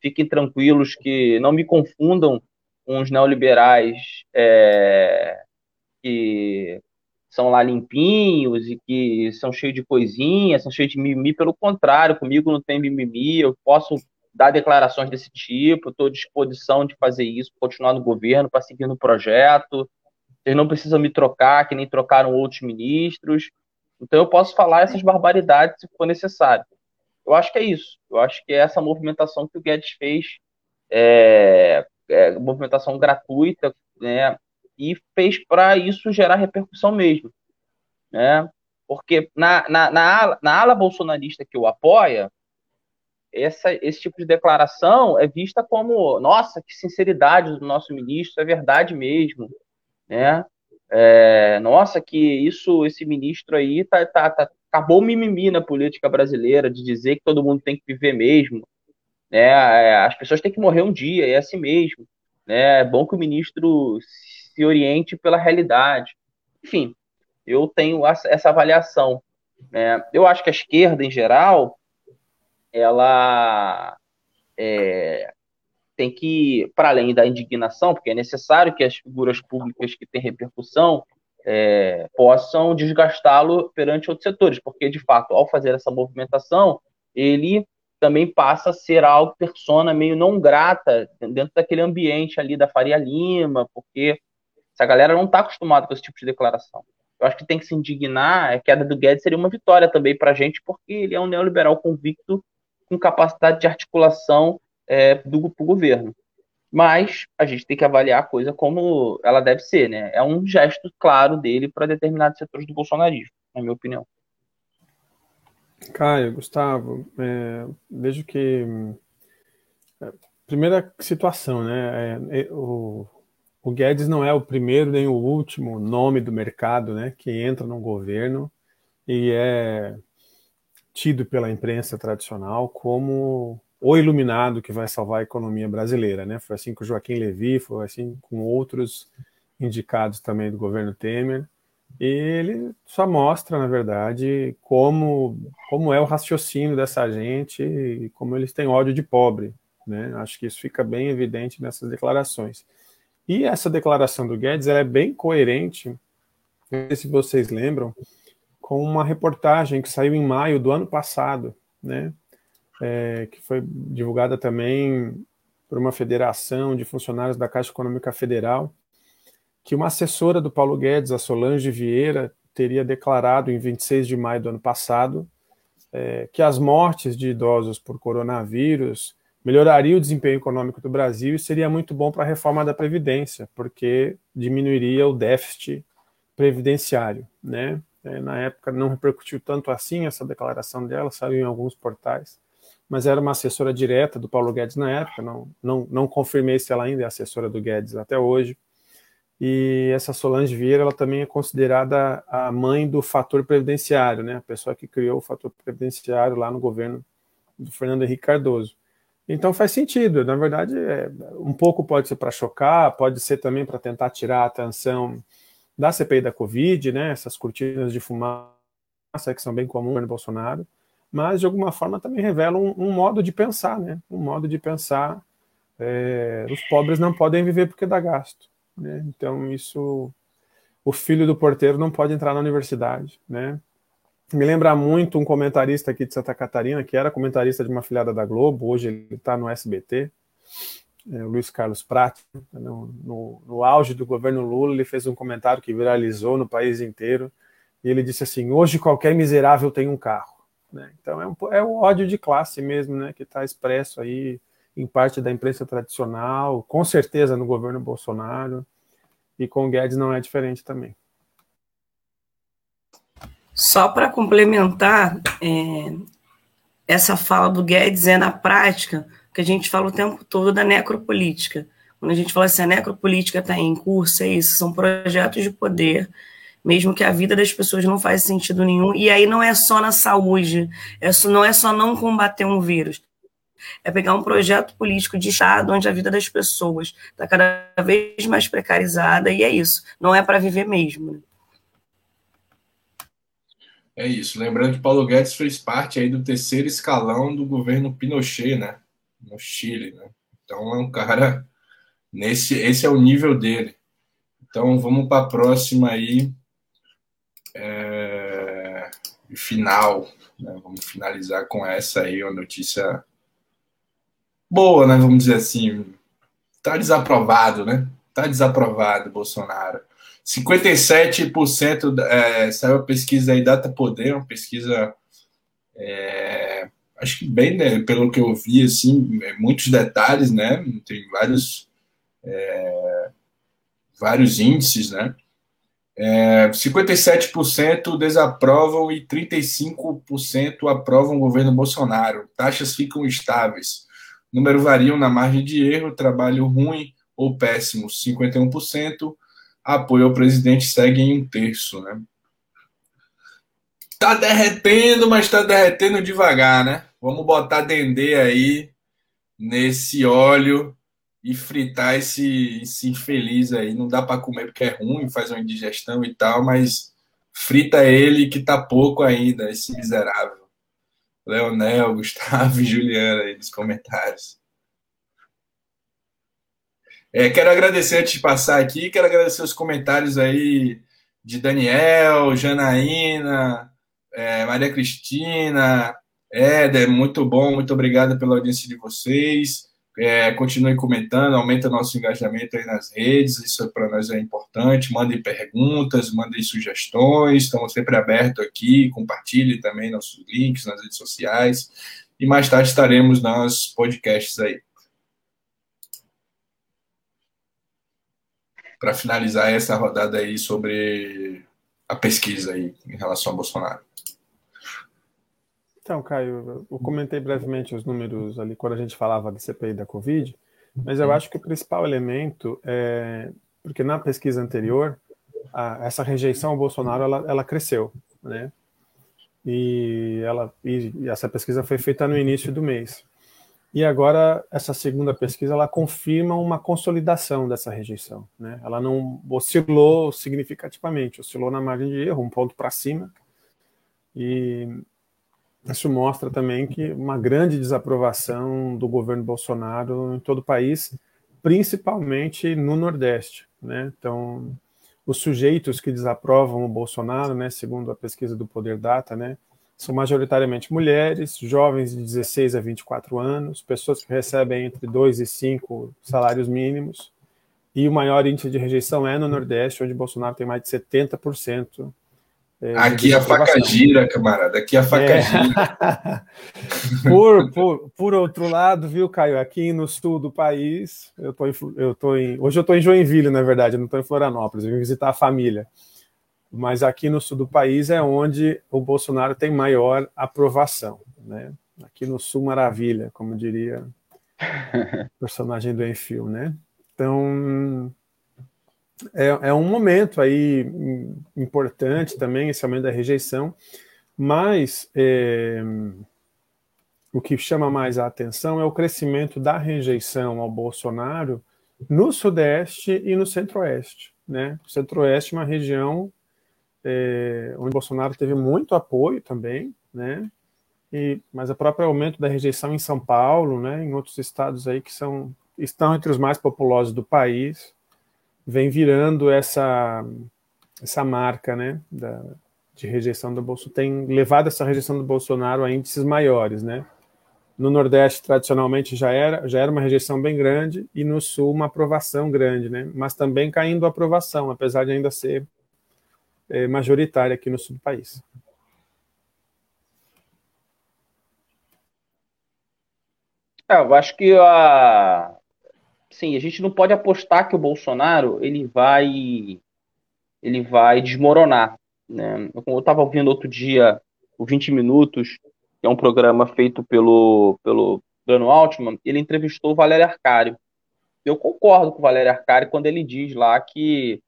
fiquem tranquilos que não me confundam com os neoliberais é, que são lá limpinhos e que são cheios de coisinha, são cheios de mimimi, pelo contrário, comigo não tem mimimi, eu posso dar declarações desse tipo, estou à disposição de fazer isso, continuar no governo, para seguir no projeto, vocês não precisam me trocar, que nem trocaram outros ministros. Então eu posso falar essas barbaridades se for necessário. Eu acho que é isso. Eu acho que é essa movimentação que o Guedes fez, é, é movimentação gratuita, né? E fez para isso gerar repercussão mesmo, né? Porque na, na, na, ala, na ala bolsonarista que o apoia, essa, esse tipo de declaração é vista como, nossa, que sinceridade do nosso ministro, é verdade mesmo, né? É, nossa, que isso, esse ministro aí tá, tá, tá, acabou o mimimi na política brasileira de dizer que todo mundo tem que viver mesmo, né? É, as pessoas têm que morrer um dia, é assim mesmo, né? É bom que o ministro se oriente pela realidade. Enfim, eu tenho essa avaliação. Né? Eu acho que a esquerda, em geral, ela é, tem que, para além da indignação, porque é necessário que as figuras públicas que têm repercussão é, possam desgastá-lo perante outros setores, porque, de fato, ao fazer essa movimentação, ele também passa a ser algo persona meio não grata dentro daquele ambiente ali da Faria Lima, porque Essa galera não está acostumada com esse tipo de declaração. Eu acho que tem que se indignar. A queda do Guedes seria uma vitória também para a gente, porque ele é um neoliberal convicto com capacidade de articulação é, do governo. Mas a gente tem que avaliar a coisa como ela deve ser, né? É um gesto claro dele para determinados setores do bolsonarismo, na minha opinião. Caio, Gustavo, é, vejo que é, primeira situação, né? É, é, o, o Guedes não é o primeiro nem o último nome do mercado, né? Que entra no governo e é tido pela imprensa tradicional como o iluminado que vai salvar a economia brasileira, né? Foi assim com Joaquim Levy, foi assim com outros indicados também do governo Temer. E ele só mostra, na verdade, como, como é o raciocínio dessa gente e como eles têm ódio de pobre. Né? Acho que isso fica bem evidente nessas declarações. E essa declaração do Guedes é bem coerente, não sei se vocês lembram, com uma reportagem que saiu em maio do ano passado, né? É, que foi divulgada também por uma federação de funcionários da Caixa Econômica Federal, que uma assessora do Paulo Guedes, a Solange Vieira, teria declarado em 26 de maio do ano passado é, que as mortes de idosos por coronavírus melhoraria o desempenho econômico do Brasil e seria muito bom para a reforma da Previdência, porque diminuiria o déficit previdenciário. Né? É, na época não repercutiu tanto assim essa declaração dela, saiu em alguns portais, mas era uma assessora direta do Paulo Guedes na época, não, não, não confirmei se ela ainda é assessora do Guedes até hoje. E essa Solange Vieira, ela também é considerada a mãe do fator previdenciário, né? A pessoa que criou o fator previdenciário lá no governo do Fernando Henrique Cardoso. Então faz sentido, na verdade, é, um pouco pode ser para chocar, pode ser também para tentar tirar a atenção da CPI da Covid, né? Essas cortinas de fumaça que são bem comuns no Bolsonaro, mas de alguma forma também revelam um, um modo de pensar, né? Um modo de pensar. É, os pobres não podem viver porque dá gasto. Né? Então, isso. O filho do porteiro não pode entrar na universidade. Né? Me lembra muito um comentarista aqui de Santa Catarina, que era comentarista de uma filiada da Globo, hoje ele está no SBT, é, Luiz Carlos Prat. No, no, no auge do governo Lula, ele fez um comentário que viralizou no país inteiro. E ele disse assim: hoje qualquer miserável tem um carro. Né? Então é, um, é o ódio de classe mesmo, né, que está expresso aí em parte da imprensa tradicional, com certeza no governo Bolsonaro, e com o Guedes não é diferente também. Só para complementar, é, essa fala do Guedes é na prática que a gente fala o tempo todo da necropolítica. Quando a gente fala assim, a necropolítica está em curso, é isso, são projetos de poder, mesmo que a vida das pessoas não faz sentido nenhum. E aí não é só na saúde, é só, não é só não combater um vírus, é pegar um projeto político de Estado onde a vida das pessoas está cada vez mais precarizada, e é isso. Não é para viver mesmo. Né? É isso. Lembrando que Paulo Guedes fez parte aí do terceiro escalão do governo Pinochet, né? No Chile, né? Então é um cara nesse, esse é o nível dele. Então vamos para a próxima aí, é, final. Né? Vamos finalizar com essa aí, uma notícia boa, né? Vamos dizer assim. Tá desaprovado, né? Tá desaprovado Bolsonaro. 57% é, saiu a pesquisa aí Data Poder, uma pesquisa é, acho que bem, né, pelo que eu vi, assim, é, muitos detalhes, né? Tem vários é, vários índices, né? É, 57% desaprovam e 35% aprovam o governo Bolsonaro. Taxas ficam estáveis. Número variam na margem de erro, trabalho ruim ou péssimo, 51%. Apoio ao presidente segue em um terço, né? Tá derretendo, mas tá derretendo devagar, né? Vamos botar dendê aí nesse óleo e fritar esse, esse infeliz aí. Não dá para comer porque é ruim, faz uma indigestão e tal, mas frita ele que tá pouco ainda, esse miserável. Leonel, [LAUGHS] Gustavo e Juliana aí nos comentários. É, quero agradecer antes de passar aqui, quero agradecer os comentários aí de Daniel, Janaína, é, Maria Cristina, Éder, muito bom, muito obrigado pela audiência de vocês. É, continue comentando, aumenta nosso engajamento aí nas redes, isso para nós é importante. Mandem perguntas, mandem sugestões, estamos sempre abertos aqui. Compartilhe também nossos links nas redes sociais. E mais tarde estaremos nos podcasts aí. Para finalizar essa rodada aí sobre a pesquisa aí em relação a Bolsonaro. Então, Caio, eu comentei brevemente os números ali quando a gente falava da CPI da Covid, mas eu acho que o principal elemento é porque na pesquisa anterior a, essa rejeição ao Bolsonaro ela, ela cresceu, né? E ela e essa pesquisa foi feita no início do mês. E agora essa segunda pesquisa ela confirma uma consolidação dessa rejeição, né? Ela não oscilou significativamente, oscilou na margem de erro, um ponto para cima. E isso mostra também que uma grande desaprovação do governo Bolsonaro em todo o país, principalmente no Nordeste. Né? Então, os sujeitos que desaprovam o Bolsonaro, né, segundo a pesquisa do Poder Data, né, são majoritariamente mulheres, jovens de 16 a 24 anos, pessoas que recebem entre 2 e 5 salários mínimos, e o maior índice de rejeição é no Nordeste, onde Bolsonaro tem mais de 70% é, aqui a faca gira, camarada. Aqui a faca é. gira. [LAUGHS] por, por, por outro lado, viu, Caio? Aqui no sul do país, eu tô em, eu tô em, hoje eu estou em Joinville, na verdade, eu não estou em Florianópolis, eu vim visitar a família. Mas aqui no sul do país é onde o Bolsonaro tem maior aprovação. Né? Aqui no sul, maravilha, como diria o personagem do Enfio, né? Então, é, é um momento aí importante também, esse aumento da rejeição, mas é, o que chama mais a atenção é o crescimento da rejeição ao Bolsonaro no Sudeste e no Centro-Oeste. Né? O Centro-Oeste é uma região é, onde Bolsonaro teve muito apoio também, né? E, mas o próprio aumento da rejeição em São Paulo, né, em outros estados aí que são estão entre os mais populosos do país, vem virando essa essa marca, né, da, de rejeição do Bolsonaro, tem levado essa rejeição do Bolsonaro a índices maiores, né? No Nordeste, tradicionalmente, já era, já era uma rejeição bem grande, e no Sul, uma aprovação grande, né? Mas também caindo a aprovação, apesar de ainda ser é, majoritária aqui no sul do país. É, eu acho que a, sim, a gente não pode apostar que o Bolsonaro ele vai ele vai desmoronar. Né? Eu estava ouvindo outro dia o 20 Minutos, que é um programa feito pelo, pelo Bruno Altman, ele entrevistou o Valério Arcário. Eu concordo com o Valério Arcário quando ele diz lá que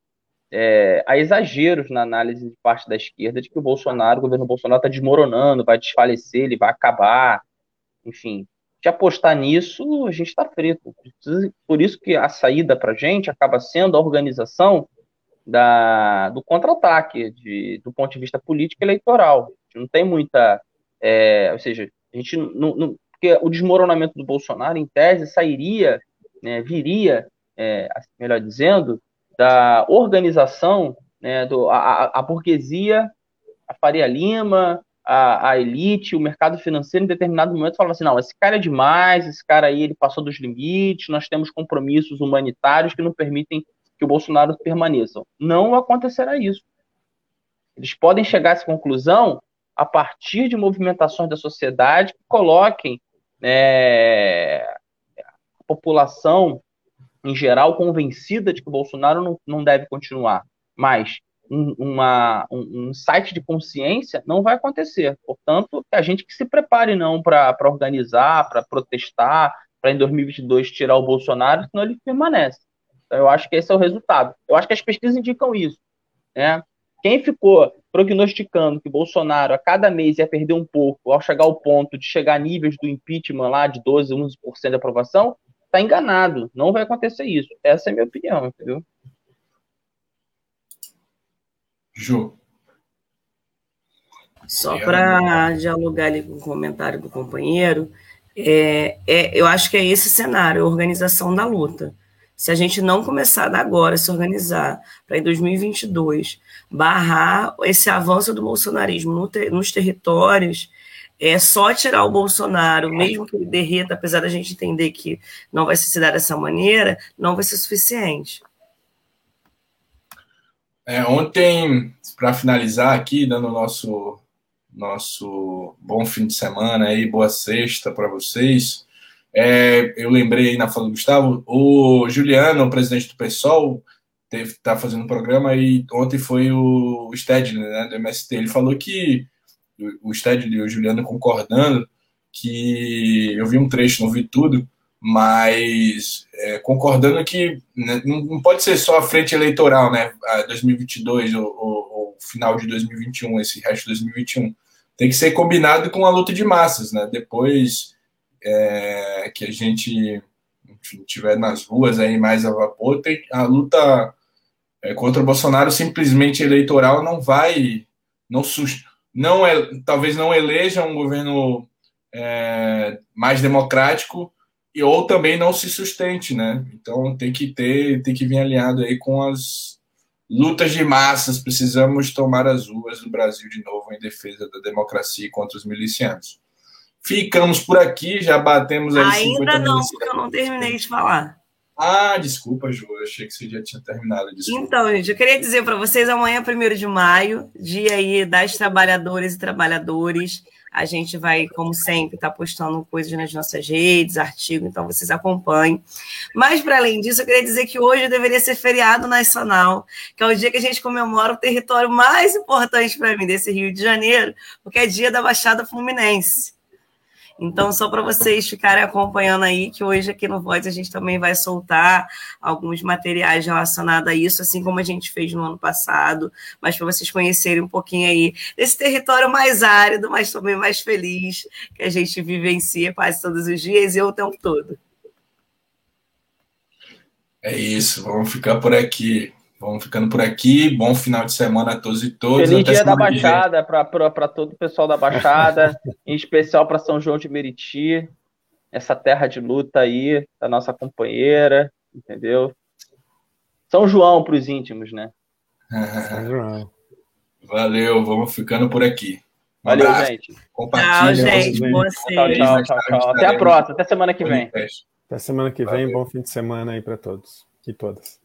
é, há exageros na análise de parte da esquerda de que o Bolsonaro, o governo Bolsonaro está desmoronando, vai desfalecer, ele vai acabar, enfim de apostar nisso, a gente está frito. Por isso que a saída para a gente acaba sendo a organização da, do contra-ataque, do ponto de vista político eleitoral. não tem muita. É, ou seja, a gente não, não, Porque o desmoronamento do Bolsonaro, em tese, sairia, né, viria, é, melhor dizendo, da organização né, do, a, a burguesia, a Faria Lima, a, a, elite, o mercado financeiro, em determinado momento, falava assim: não, esse cara é demais, esse cara aí ele passou dos limites, nós temos compromissos humanitários que não permitem que o Bolsonaro permaneça. Não acontecerá isso. Eles podem chegar a essa conclusão a partir de movimentações da sociedade que coloquem é, a população em geral convencida de que o Bolsonaro não, não deve continuar. Mas um, uma, um, um, site de consciência, não vai acontecer. Portanto, a gente que se prepare não para organizar, para protestar, para em 2022 tirar o Bolsonaro, senão ele permanece. Então, eu acho que esse é o resultado. Eu acho que as pesquisas indicam isso. Né? Quem ficou prognosticando que Bolsonaro a cada mês ia perder um pouco ao chegar ao ponto de chegar a níveis do impeachment lá de 12, 11% de aprovação, está enganado. Não vai acontecer isso. Essa é a minha opinião, entendeu? Ju. Só para dialogar ali com o comentário do companheiro, é, é, eu acho que é esse cenário, a organização da luta. Se a gente não começar agora a se organizar para em 2022 barrar esse avanço do bolsonarismo no nos territórios, é só tirar o Bolsonaro, mesmo que ele derreta, apesar da gente entender que não vai se dar dessa maneira, não vai ser suficiente. É, ontem, para finalizar aqui, dando nosso, nosso bom fim de semana aí, boa sexta para vocês. É, eu lembrei aí na fala do Gustavo, o Juliano, o presidente do PSOL, está fazendo um programa e ontem foi o Stedley, né, do MST. Ele falou que o Stedley e o Juliano concordando que eu vi um trecho, não vi tudo, mas é, concordando que né, não pode ser só a frente eleitoral, né, 2022 ou, ou, final de 2021, esse resto de 2021. Tem que ser combinado com a luta de massas, né? Depois é, que a gente enfim, tiver nas ruas aí mais a vapor, tem, a luta é, contra o Bolsonaro simplesmente eleitoral não vai, não não é, talvez não eleja um governo é, mais democrático e ou também não se sustente, né? Então tem que ter, tem que vir alinhado aí com as lutas de massas. Precisamos tomar as ruas do Brasil de novo em defesa da democracia contra os milicianos. Ficamos por aqui, já batemos aí Ainda não, porque eu não terminei de falar. Ah, desculpa, Ju, eu achei que você já tinha terminado. Desculpa. Então, gente, eu queria dizer para vocês, amanhã, 1 de maio, dia aí das trabalhadoras e trabalhadores, a gente vai, como sempre, estar tá postando coisas nas nossas redes, artigos, então vocês acompanhem. Mas, para além disso, eu queria dizer que hoje deveria ser feriado nacional, que é o dia que a gente comemora o território mais importante para mim desse Rio de Janeiro, porque é dia da Baixada Fluminense. Então, só para vocês ficarem acompanhando aí, que hoje aqui no Voz a gente também vai soltar alguns materiais relacionados a isso, assim como a gente fez no ano passado, mas para vocês conhecerem um pouquinho aí desse território mais árido, mas também mais feliz, que a gente vivencia quase todos os dias e o tempo todo. É isso, vamos ficar por aqui. Vamos ficando por aqui. Bom final de semana a todos e todas. Feliz dia da Baixada para todo o pessoal da Baixada, [LAUGHS] em especial para São João de Meriti, essa terra de luta aí, da nossa companheira, entendeu? São João para os íntimos, né? [LAUGHS] São João. Valeu, vamos ficando por aqui. Um Valeu, abraço. gente. Compartilha. Tchau, gente. Tchau, tchau, tchau, tchau. Até a próxima, até semana que vem. Até semana que vem, Valeu. bom fim de semana aí para todos e todas.